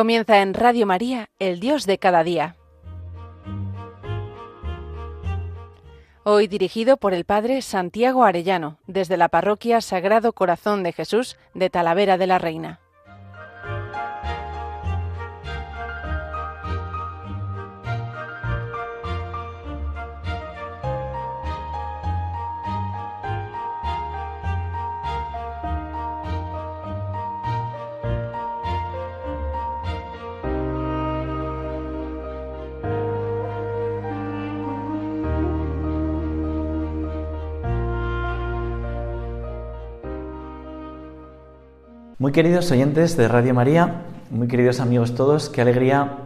Comienza en Radio María, el Dios de cada día. Hoy dirigido por el Padre Santiago Arellano, desde la Parroquia Sagrado Corazón de Jesús de Talavera de la Reina. Muy queridos oyentes de Radio María, muy queridos amigos todos, qué alegría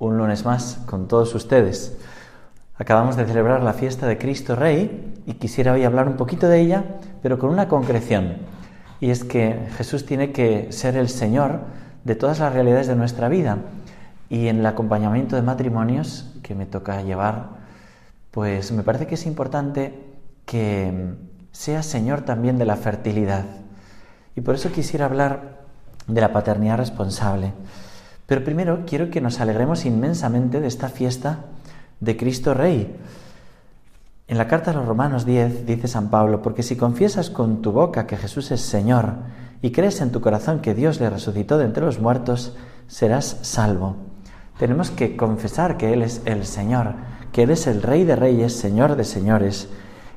un lunes más con todos ustedes. Acabamos de celebrar la fiesta de Cristo Rey y quisiera hoy hablar un poquito de ella, pero con una concreción. Y es que Jesús tiene que ser el Señor de todas las realidades de nuestra vida. Y en el acompañamiento de matrimonios que me toca llevar, pues me parece que es importante que sea Señor también de la fertilidad y por eso quisiera hablar de la paternidad responsable. Pero primero quiero que nos alegremos inmensamente de esta fiesta de Cristo Rey. En la carta a los Romanos 10 dice San Pablo, porque si confiesas con tu boca que Jesús es Señor y crees en tu corazón que Dios le resucitó de entre los muertos, serás salvo. Tenemos que confesar que Él es el Señor, que Él es el Rey de Reyes, Señor de Señores.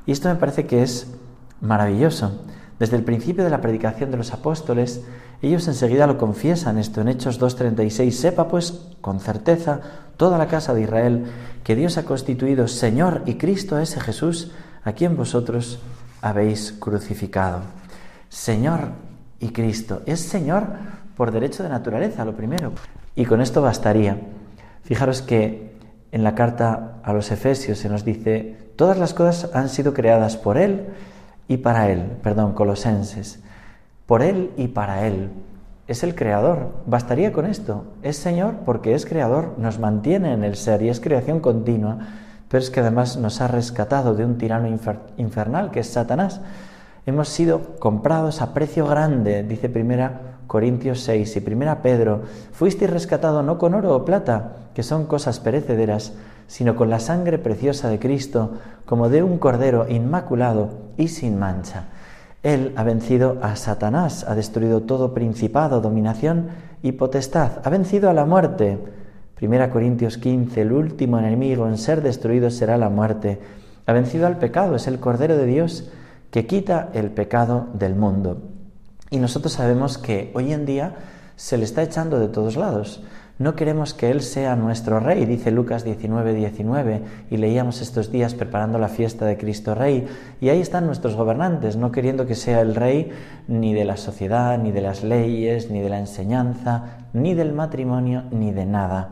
Y esto me parece que es maravilloso. Desde el principio de la predicación de los apóstoles, ellos enseguida lo confiesan esto en Hechos 2.36. Sepa pues con certeza toda la casa de Israel que Dios ha constituido Señor y Cristo a ese Jesús a quien vosotros habéis crucificado. Señor y Cristo. Es Señor por derecho de naturaleza, lo primero. Y con esto bastaría. Fijaros que en la carta a los Efesios se nos dice, todas las cosas han sido creadas por Él y para Él, perdón, Colosenses, por Él y para Él. Es el Creador, bastaría con esto. Es Señor porque es Creador, nos mantiene en el ser y es creación continua, pero es que además nos ha rescatado de un tirano infernal que es Satanás. Hemos sido comprados a precio grande, dice primera Corintios 6 y primera Pedro, fuisteis rescatado no con oro o plata, que son cosas perecederas, sino con la sangre preciosa de Cristo, como de un cordero inmaculado y sin mancha. Él ha vencido a Satanás, ha destruido todo principado, dominación y potestad, ha vencido a la muerte. Primera Corintios 15, el último enemigo en ser destruido será la muerte. Ha vencido al pecado, es el Cordero de Dios que quita el pecado del mundo. Y nosotros sabemos que hoy en día se le está echando de todos lados. No queremos que Él sea nuestro Rey, dice Lucas 19, 19, y leíamos estos días preparando la fiesta de Cristo Rey, y ahí están nuestros gobernantes, no queriendo que sea el Rey ni de la sociedad, ni de las leyes, ni de la enseñanza, ni del matrimonio, ni de nada.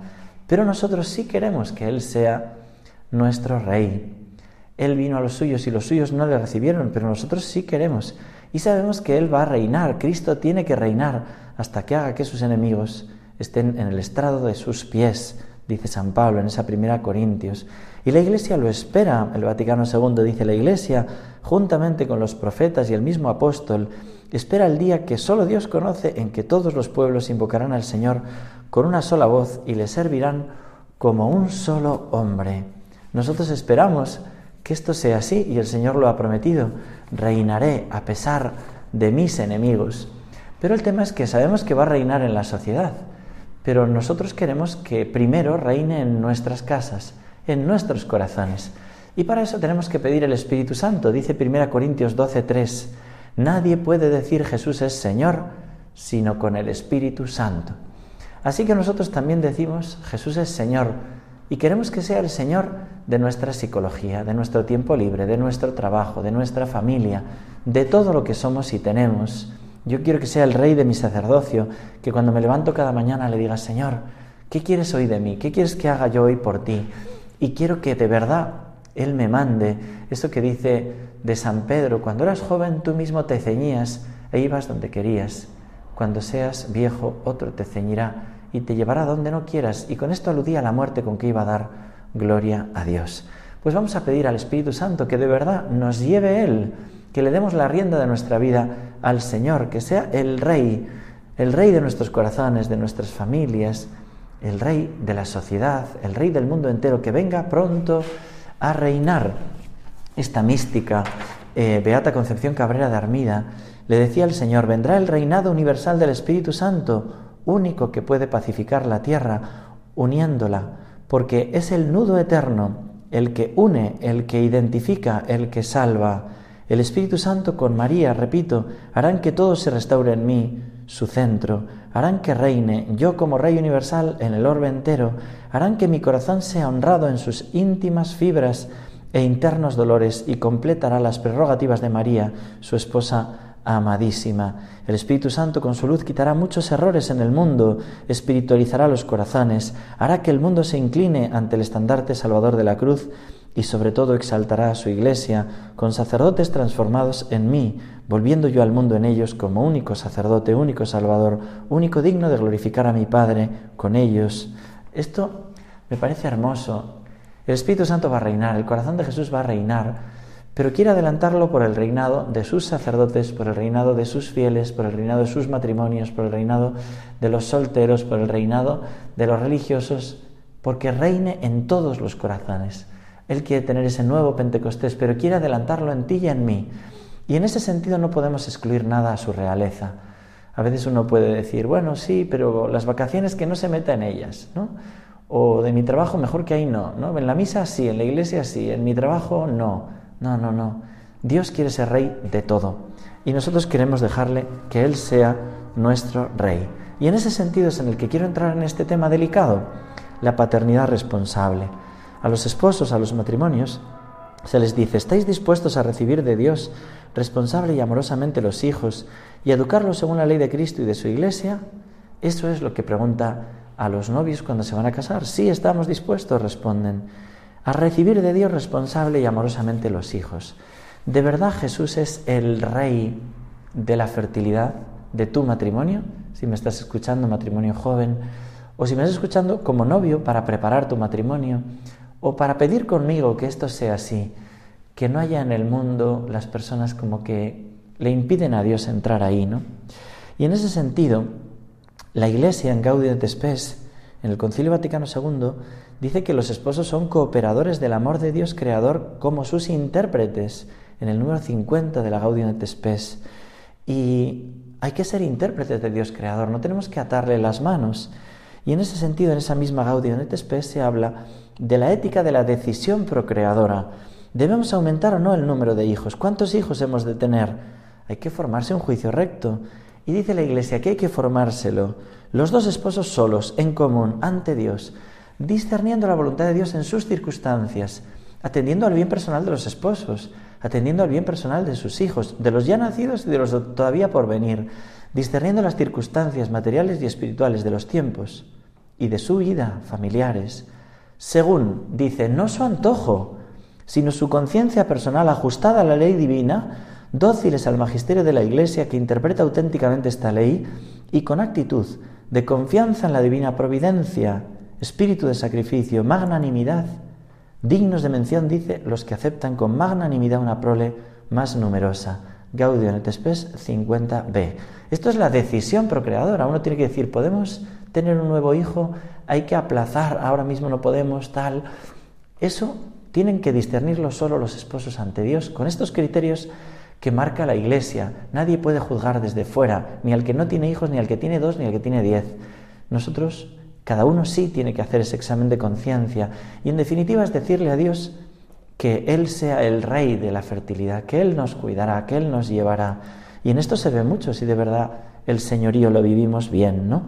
Pero nosotros sí queremos que Él sea nuestro Rey. Él vino a los suyos y los suyos no le recibieron, pero nosotros sí queremos. Y sabemos que Él va a reinar, Cristo tiene que reinar hasta que haga que sus enemigos estén en el estrado de sus pies, dice San Pablo en esa primera Corintios. Y la Iglesia lo espera. El Vaticano II dice, la Iglesia, juntamente con los profetas y el mismo apóstol, espera el día que solo Dios conoce en que todos los pueblos invocarán al Señor con una sola voz y le servirán como un solo hombre. Nosotros esperamos que esto sea así y el Señor lo ha prometido. Reinaré a pesar de mis enemigos. Pero el tema es que sabemos que va a reinar en la sociedad. Pero nosotros queremos que primero reine en nuestras casas, en nuestros corazones. Y para eso tenemos que pedir el Espíritu Santo. Dice 1 Corintios 12:3, nadie puede decir Jesús es Señor sino con el Espíritu Santo. Así que nosotros también decimos Jesús es Señor y queremos que sea el Señor de nuestra psicología, de nuestro tiempo libre, de nuestro trabajo, de nuestra familia, de todo lo que somos y tenemos. Yo quiero que sea el rey de mi sacerdocio, que cuando me levanto cada mañana le diga, Señor, ¿qué quieres hoy de mí? ¿Qué quieres que haga yo hoy por ti? Y quiero que de verdad Él me mande. Eso que dice de San Pedro, cuando eras joven tú mismo te ceñías e ibas donde querías. Cuando seas viejo, otro te ceñirá y te llevará donde no quieras. Y con esto aludía a la muerte con que iba a dar gloria a Dios. Pues vamos a pedir al Espíritu Santo que de verdad nos lleve Él, que le demos la rienda de nuestra vida al Señor, que sea el Rey, el rey de nuestros corazones, de nuestras familias, el rey de la sociedad, el rey del mundo entero, que venga pronto a reinar. Esta mística, eh, Beata Concepción Cabrera de Armida, le decía al Señor, vendrá el reinado universal del Espíritu Santo, único que puede pacificar la tierra, uniéndola, porque es el nudo eterno, el que une, el que identifica, el que salva. El Espíritu Santo con María, repito, harán que todo se restaure en mí, su centro, harán que reine yo como Rey universal en el orbe entero, harán que mi corazón sea honrado en sus íntimas fibras e internos dolores y completará las prerrogativas de María, su esposa amadísima. El Espíritu Santo con su luz quitará muchos errores en el mundo, espiritualizará los corazones, hará que el mundo se incline ante el estandarte salvador de la cruz y sobre todo exaltará a su iglesia con sacerdotes transformados en mí, volviendo yo al mundo en ellos como único sacerdote, único salvador, único digno de glorificar a mi Padre con ellos. Esto me parece hermoso. El Espíritu Santo va a reinar, el corazón de Jesús va a reinar pero quiere adelantarlo por el reinado de sus sacerdotes, por el reinado de sus fieles, por el reinado de sus matrimonios, por el reinado de los solteros, por el reinado de los religiosos, porque reine en todos los corazones. Él quiere tener ese nuevo Pentecostés, pero quiere adelantarlo en ti y en mí. Y en ese sentido no podemos excluir nada a su realeza. A veces uno puede decir, bueno, sí, pero las vacaciones que no se meta en ellas, ¿no? O de mi trabajo mejor que ahí no, ¿no? En la misa sí, en la iglesia sí, en mi trabajo no. No, no, no. Dios quiere ser rey de todo. Y nosotros queremos dejarle que Él sea nuestro rey. Y en ese sentido es en el que quiero entrar en este tema delicado, la paternidad responsable. A los esposos, a los matrimonios, se les dice, ¿estáis dispuestos a recibir de Dios responsable y amorosamente los hijos y educarlos según la ley de Cristo y de su iglesia? Eso es lo que pregunta a los novios cuando se van a casar. Sí, estamos dispuestos, responden a recibir de Dios responsable y amorosamente los hijos. ¿De verdad Jesús es el rey de la fertilidad de tu matrimonio? Si me estás escuchando, matrimonio joven, o si me estás escuchando como novio para preparar tu matrimonio, o para pedir conmigo que esto sea así, que no haya en el mundo las personas como que le impiden a Dios entrar ahí, ¿no? Y en ese sentido, la Iglesia en Gaudium et Spes, en el Concilio Vaticano II, dice que los esposos son cooperadores del amor de Dios creador como sus intérpretes, en el número 50 de la Gaudium et Spes. Y hay que ser intérpretes de Dios creador, no tenemos que atarle las manos. Y en ese sentido, en esa misma Gaudium et Spes se habla de la ética de la decisión procreadora. ¿Debemos aumentar o no el número de hijos? ¿Cuántos hijos hemos de tener? Hay que formarse un juicio recto. Y dice la Iglesia que hay que formárselo los dos esposos solos, en común, ante Dios, discerniendo la voluntad de Dios en sus circunstancias, atendiendo al bien personal de los esposos, atendiendo al bien personal de sus hijos, de los ya nacidos y de los todavía por venir, discerniendo las circunstancias materiales y espirituales de los tiempos y de su vida familiares, según, dice, no su antojo, sino su conciencia personal ajustada a la ley divina, dóciles al magisterio de la Iglesia que interpreta auténticamente esta ley y con actitud de confianza en la divina providencia, espíritu de sacrificio, magnanimidad, dignos de mención, dice, los que aceptan con magnanimidad una prole más numerosa. Gaudium et Spes 50b. Esto es la decisión procreadora. Uno tiene que decir, ¿podemos tener un nuevo hijo? Hay que aplazar, ahora mismo no podemos, tal. Eso tienen que discernirlo solo los esposos ante Dios con estos criterios que marca la Iglesia. Nadie puede juzgar desde fuera, ni al que no tiene hijos, ni al que tiene dos, ni al que tiene diez. Nosotros, cada uno sí tiene que hacer ese examen de conciencia y en definitiva es decirle a Dios que Él sea el rey de la fertilidad, que Él nos cuidará, que Él nos llevará. Y en esto se ve mucho si de verdad el señorío lo vivimos bien, ¿no?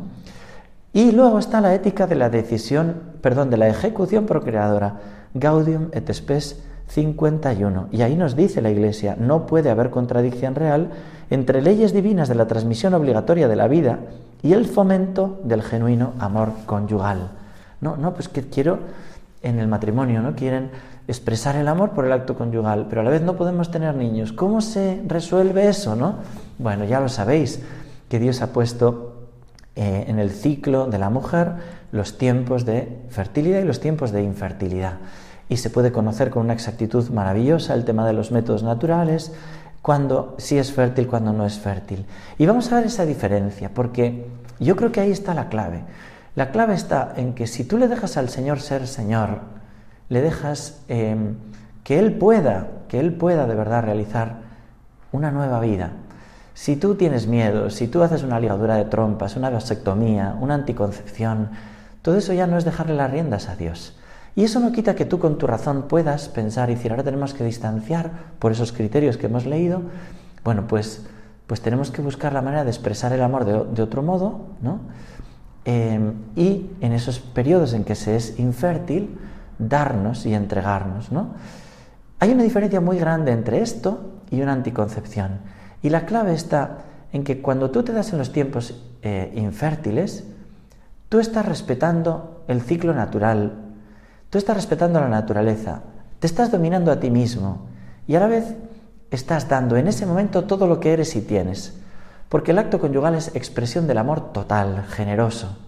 Y luego está la ética de la decisión, perdón, de la ejecución procreadora, Gaudium et Spes 51. Y ahí nos dice la Iglesia, no puede haber contradicción real entre leyes divinas de la transmisión obligatoria de la vida y el fomento del genuino amor conyugal. No, no, pues que quiero en el matrimonio, ¿no? Quieren expresar el amor por el acto conyugal, pero a la vez no podemos tener niños. ¿Cómo se resuelve eso, no? Bueno, ya lo sabéis, que Dios ha puesto eh, en el ciclo de la mujer los tiempos de fertilidad y los tiempos de infertilidad y se puede conocer con una exactitud maravillosa el tema de los métodos naturales, cuando sí es fértil, cuando no es fértil. Y vamos a ver esa diferencia, porque yo creo que ahí está la clave. La clave está en que si tú le dejas al Señor ser Señor, le dejas em, que Él pueda, que Él pueda de verdad realizar una nueva vida. Si tú tienes miedo, si tú haces una ligadura de trompas, una vasectomía, una anticoncepción, todo eso ya no es dejarle las riendas a Dios. Y eso no quita que tú con tu razón puedas pensar y decir, ahora tenemos que distanciar por esos criterios que hemos leído. Bueno, pues, pues tenemos que buscar la manera de expresar el amor de, otro modo, ¿no? Em, y en esos periodos en que se es infértil, darnos y entregarnos, ¿no? Hay una diferencia muy grande entre esto y una anticoncepción. Y la clave está en que cuando tú te das en los tiempos eh, infértiles, tú estás respetando el ciclo natural Tú estás respetando la naturaleza, te estás dominando a ti mismo y a la vez estás dando en ese momento todo lo que eres y tienes, porque el acto conyugal es expresión del amor total, generoso.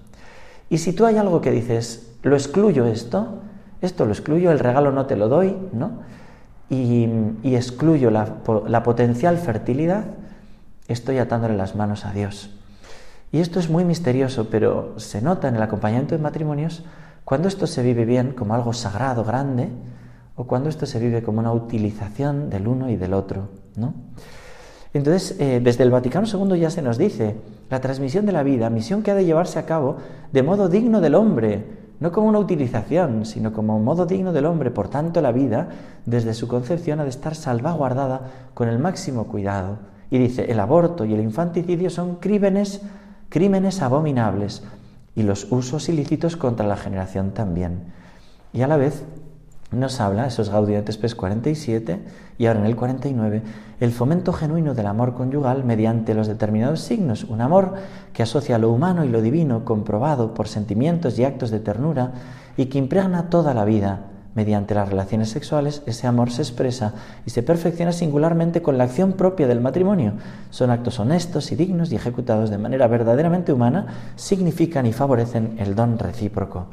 Y si tú hay algo que dices, lo excluyo esto, esto lo excluyo, el regalo no te lo doy, ¿no? Y, excluyo la, potencial fertilidad, estoy atándole las manos a Dios. Y esto es muy misterioso, pero se nota en el acompañamiento de matrimonios cuando esto se vive bien como algo sagrado, grande, o cuando esto se vive como una utilización del uno y del otro, ¿no? Entonces, eh, desde el Vaticano II ya se nos dice, la transmisión de la vida, misión que ha de llevarse a cabo de modo digno del hombre, no como una utilización, sino como un modo digno del hombre. Por tanto, la vida, desde su concepción, ha de estar salvaguardada con el máximo cuidado. Y dice, el aborto y el infanticidio son crímenes, crímenes abominables, y los usos ilícitos contra la generación también. Y a la vez nos habla, esos Gaudium et 47 y ahora en el 49, el fomento genuino del amor conyugal mediante los determinados signos, un amor que asocia lo humano y lo divino comprobado por sentimientos y actos de ternura y que impregna toda la vida, Mediante las relaciones sexuales, ese amor se expresa y se perfecciona singularmente con la acción propia del matrimonio. Son actos honestos y dignos y ejecutados de manera verdaderamente humana, significan y favorecen el don recíproco.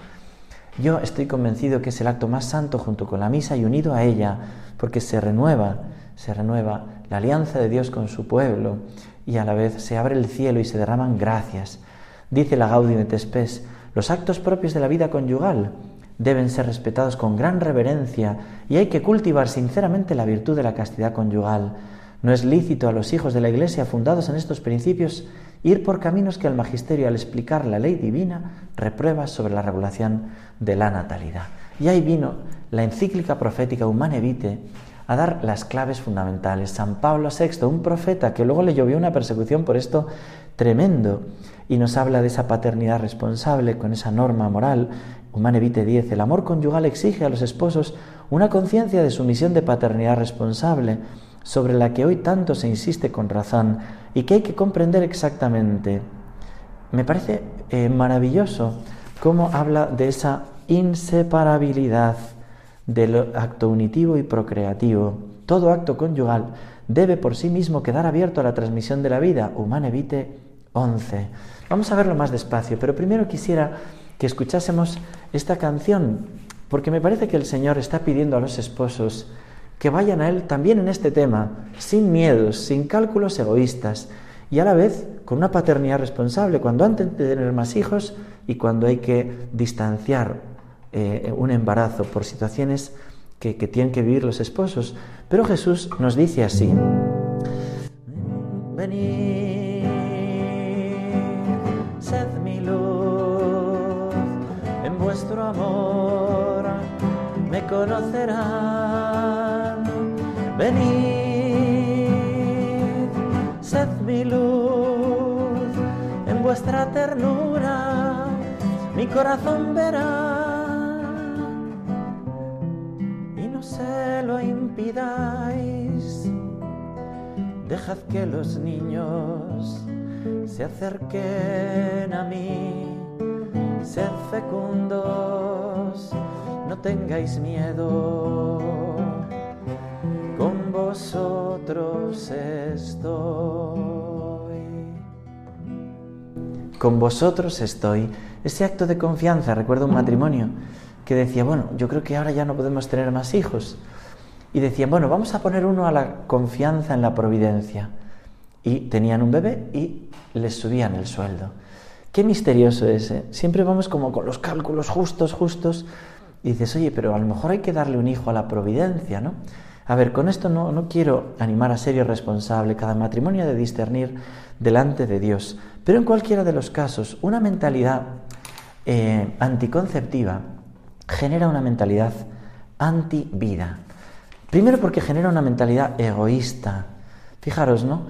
Yo estoy convencido que es el acto más santo junto con la misa y unido a ella, porque se renueva, se renueva la alianza de Dios con su pueblo y a la vez se abre el cielo y se derraman gracias. Dice la Gaudium et Spes, los actos propios de la vida conyugal deben ser respetados con gran reverencia y hay que cultivar sinceramente la virtud de la castidad conyugal. No es lícito a los hijos de la Iglesia fundados en estos principios ir por caminos que el magisterio al explicar la ley divina reprueba sobre la regulación de la natalidad. Y ahí vino la encíclica profética Humane Vitae a dar las claves fundamentales. San Pablo VI, un profeta que luego le llovió una persecución por esto tremendo, y nos habla de esa paternidad responsable con esa norma moral Humane Vitae 10, el amor conyugal exige a los esposos una conciencia de su misión de paternidad responsable, sobre la que hoy tanto se insiste con razón y que hay que comprender exactamente. Me parece eh, maravilloso cómo habla de esa inseparabilidad del acto unitivo y procreativo. Todo acto conyugal debe por sí mismo quedar abierto a la transmisión de la vida. Humane Vitae 11. Vamos a verlo más despacio, pero primero quisiera que escuchásemos esta canción, porque me parece que el Señor está pidiendo a los esposos que vayan a Él también en este tema, sin miedos, sin cálculos egoístas y a la vez con una paternidad responsable cuando antes de tener más hijos y cuando hay que distanciar eh, un embarazo por situaciones que, que tienen que vivir los esposos. Pero Jesús nos dice así, venid amor me conocerán. Venid, sed mi luz en vuestra ternura, mi corazón verá. Y no se lo impidáis, dejad que los niños se acerquen a mí. Sed fecundos, no tengáis miedo, vosotros estoy. Con vosotros estoy. Ese acto de confianza, recuerdo un matrimonio que decía, bueno, yo creo que ahora ya no podemos tener más hijos. y decían, bueno, vamos a poner uno a la confianza en la providencia. Y tenían un bebé y les subían el sueldo. Qué misterioso ese. Siempre vamos como con los cálculos justos, justos. Y dices, oye, pero a lo mejor hay que darle un hijo a la providencia, ¿no? A ver, con esto no, no quiero animar a serio responsable. Cada matrimonio de discernir delante de Dios. Pero en cualquiera de los casos, una mentalidad eh, anticonceptiva genera una mentalidad anti-vida. Primero porque genera una mentalidad egoísta. Fijaros, ¿no?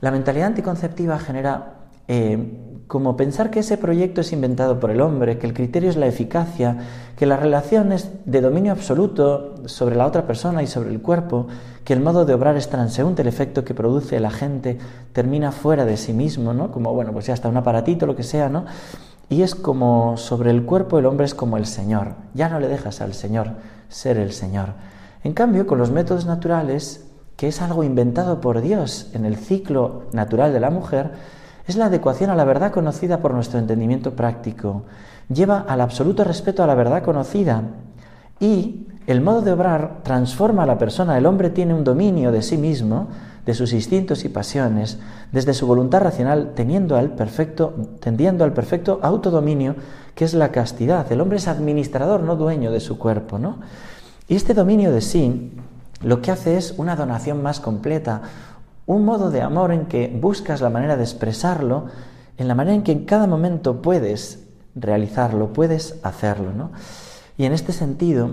La mentalidad anticonceptiva genera eh, como pensar que ese proyecto es inventado por el hombre, que el criterio es la eficacia, que la relación es de dominio absoluto sobre la otra persona y sobre el cuerpo, que el modo de obrar es transeúnte, el efecto que produce la gente termina fuera de sí mismo, ¿no? Como, bueno, pues ya está un aparatito, lo que sea, ¿no? Y es como sobre el cuerpo el hombre es como el Señor, ya no le dejas al Señor ser el Señor. En cambio, con los métodos naturales, que es algo inventado por Dios en el ciclo natural de la mujer, es la adecuación a la verdad conocida por nuestro entendimiento práctico. Lleva al absoluto respeto a la verdad conocida y el modo de obrar transforma a la persona. El hombre tiene un dominio de sí mismo, de sus instintos y pasiones, desde su voluntad racional, teniendo al perfecto, tendiendo al perfecto autodominio, que es la castidad. El hombre es administrador, no dueño de su cuerpo, ¿no? Y este dominio de sí lo que hace es una donación más completa, un modo de amor en que buscas la manera de expresarlo, en la manera en que en cada momento puedes realizarlo, puedes hacerlo. ¿no? Y en este sentido,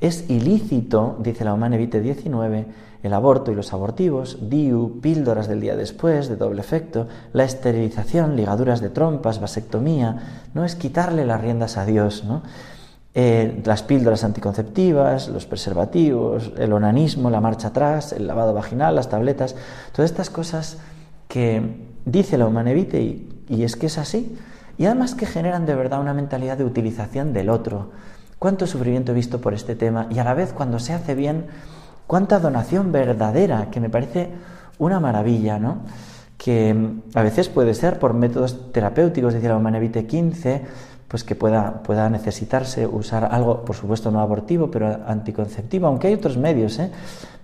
es ilícito, dice la Humane Vitae 19, el aborto y los abortivos, DIU, píldoras del día después, de doble efecto, la esterilización, ligaduras de trompas, vasectomía, no es quitarle las riendas a Dios, ¿no? Eh, las píldoras anticonceptivas, los preservativos, el onanismo, la marcha atrás, el lavado vaginal, las tabletas, todas estas cosas que dice la Humanevite y, es que es así, y además que generan de verdad una mentalidad de utilización del otro. Cuánto sufrimiento he visto por este tema y a la vez cuando se hace bien, cuánta donación verdadera, que me parece una maravilla, ¿no? Que a veces puede ser por métodos terapéuticos, decía la Humanevite 15, pues que pueda, pueda necesitarse usar algo, por supuesto no abortivo, pero anticonceptivo, aunque hay otros medios, ¿eh?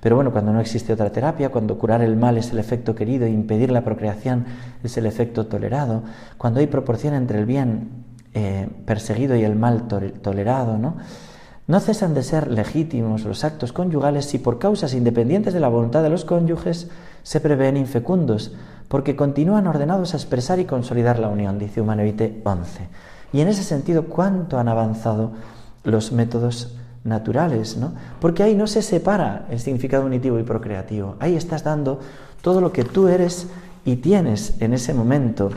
pero bueno, cuando no existe otra terapia, cuando curar el mal es el efecto querido impedir la procreación es el efecto tolerado, cuando hay proporción entre el bien eh, perseguido y el mal tolerado, ¿no? No cesan de ser legítimos los actos conyugales si por causas independientes de la voluntad de los cónyuges se prevén infecundos, porque continúan ordenados a expresar y consolidar la unión, dice Humanevite 11. Y en ese sentido, ¿cuánto han avanzado los métodos naturales? ¿no? Porque ahí no se separa el significado unitivo y procreativo. Ahí estás dando todo lo que tú eres y tienes en ese momento.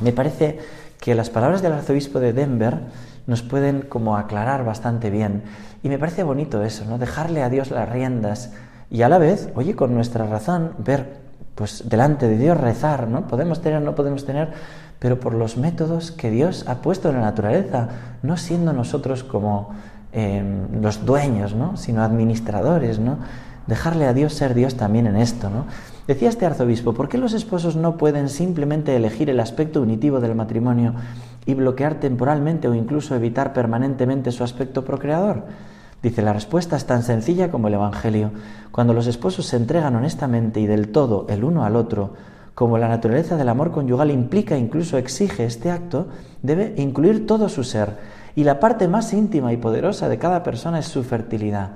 Me parece que las palabras del arzobispo de Denver nos pueden como aclarar bastante bien. Y me parece bonito eso, ¿no? Dejarle a Dios las riendas y a la vez, oye, con nuestra razón, ver, pues delante de Dios rezar, ¿no? Podemos tener, no podemos tener, pero por los métodos que Dios ha puesto en la naturaleza, no siendo nosotros como em, los dueños, ¿no? sino administradores, ¿no? Dejarle a Dios ser Dios también en esto, ¿no? Decía este arzobispo, ¿por qué los esposos no pueden simplemente elegir el aspecto unitivo del matrimonio y bloquear temporalmente o incluso evitar permanentemente su aspecto procreador? Dice, la respuesta es tan sencilla como el Evangelio. Cuando los esposos se entregan honestamente y del todo el uno al otro, como la naturaleza del amor conyugal implica, incluso exige este acto, debe incluir todo su ser. Y la parte más íntima y poderosa de cada persona es su fertilidad.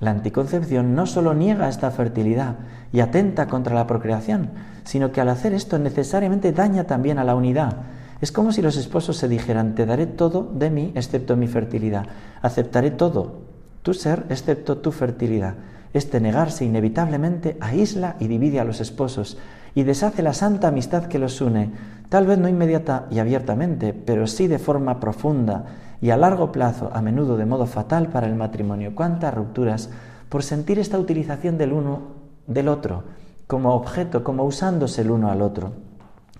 La anticoncepción no solo niega esta fertilidad y atenta contra la procreación, sino que al hacer esto necesariamente daña también a la unidad. Es como si los esposos se dijeran, te daré todo de mí excepto mi fertilidad, aceptaré todo, tu ser excepto tu fertilidad. Este negarse inevitablemente aísla y divide a los esposos, y deshace la santa amistad que los une, tal vez no inmediata y abiertamente, pero sí de forma profunda y a largo plazo, a menudo de modo fatal para el matrimonio. ¿Cuántas rupturas por sentir esta utilización del uno del otro como objeto, como usándose el uno al otro?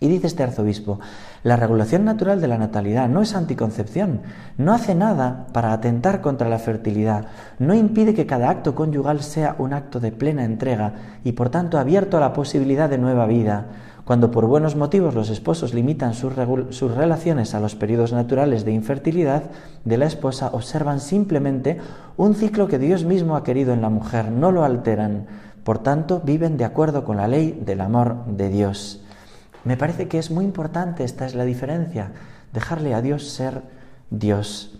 Y dice este arzobispo, la regulación natural de la natalidad no es anticoncepción, no hace nada para atentar contra la fertilidad, no impide que cada acto conyugal sea un acto de plena entrega y por tanto abierto a la posibilidad de nueva vida. Cuando por buenos motivos los esposos limitan sus, relaciones a los periodos naturales de infertilidad de la esposa, observan simplemente un ciclo que Dios mismo ha querido en la mujer, no lo alteran. Por tanto, viven de acuerdo con la ley del amor de Dios. Me parece que es muy importante, esta es la diferencia, dejarle a Dios ser Dios.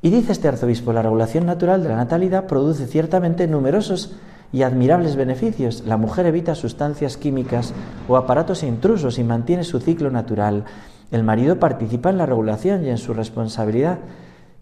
Y dice este arzobispo, la regulación natural de la natalidad produce ciertamente numerosos y admirables beneficios. La mujer evita sustancias químicas o aparatos intrusos y mantiene su ciclo natural. El marido participa en la regulación y en su responsabilidad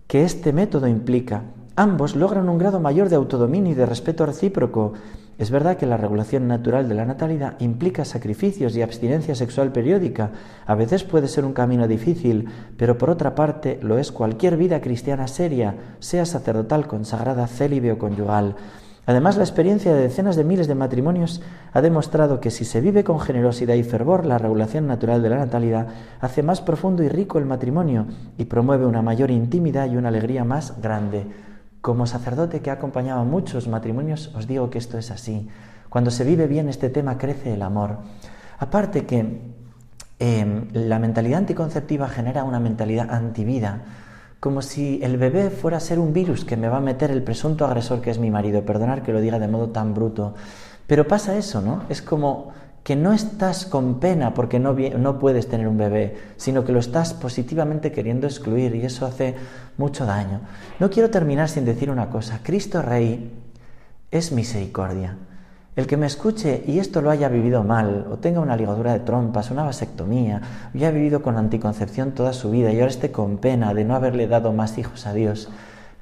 que este método implica. Ambos logran un grado mayor de autodominio y de respeto recíproco. Es verdad que la regulación natural de la natalidad implica sacrificios y abstinencia sexual periódica. A veces puede ser un camino difícil, pero por otra parte lo es cualquier vida cristiana seria, sea sacerdotal, consagrada, célibe o conyugal. Además, la experiencia de decenas de miles de matrimonios ha demostrado que si se vive con generosidad y fervor la regulación natural de la natalidad, hace más profundo y rico el matrimonio y promueve una mayor intimidad y una alegría más grande. Como sacerdote que ha acompañado a muchos matrimonios, os digo que esto es así. Cuando se vive bien este tema, crece el amor. Aparte que em, la mentalidad anticonceptiva genera una mentalidad antivida, como si el bebé fuera a ser un virus que me va a meter el presunto agresor que es mi marido. Perdonar que lo diga de modo tan bruto. Pero pasa eso, ¿no? Es como que no estás con pena porque no, no, puedes tener un bebé, sino que lo estás positivamente queriendo excluir y eso hace mucho daño. No quiero terminar sin decir una cosa. Cristo Rey es misericordia. El que me escuche y esto lo haya vivido mal, o tenga una ligadura de trompas, una vasectomía, o haya vivido con anticoncepción toda su vida y ahora esté con pena de no haberle dado más hijos a Dios,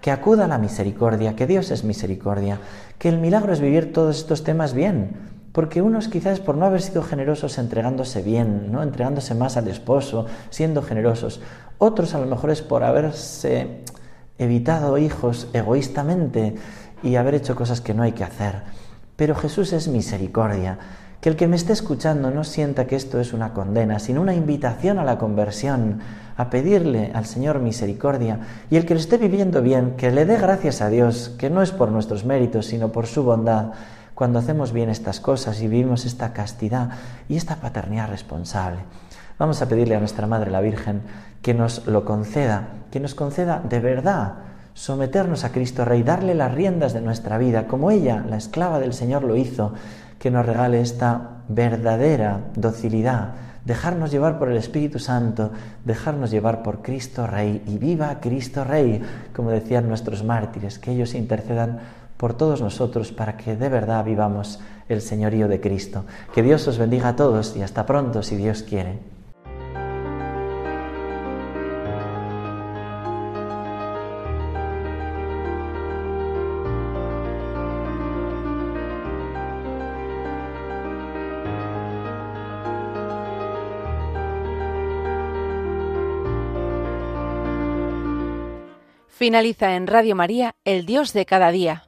que acuda a la misericordia, que Dios es misericordia, que el milagro es vivir todos estos temas bien, porque unos quizás por no haber sido generosos entregándose bien, ¿no? entregándose más al esposo, siendo generosos. Otros a lo mejor es por haberse evitado hijos egoístamente y haber hecho cosas que no hay que hacer. Pero Jesús es misericordia. Que el que me esté escuchando no sienta que esto es una condena, sino una invitación a la conversión, a pedirle al Señor misericordia. Y el que lo esté viviendo bien, que le dé gracias a Dios, que no es por nuestros méritos, sino por su bondad cuando hacemos bien estas cosas y vivimos esta castidad y esta paternidad responsable. Vamos a pedirle a nuestra Madre la Virgen que nos lo conceda, que nos conceda de verdad someternos a Cristo Rey, darle las riendas de nuestra vida, como ella, la esclava del Señor, lo hizo, que nos regale esta verdadera docilidad, dejarnos llevar por el Espíritu Santo, dejarnos llevar por Cristo Rey y viva Cristo Rey, como decían nuestros mártires, que ellos intercedan por todos nosotros para que de verdad vivamos el señorío de Cristo. Que Dios os bendiga a todos y hasta pronto si Dios quiere. Finaliza en Radio María, El Dios de cada día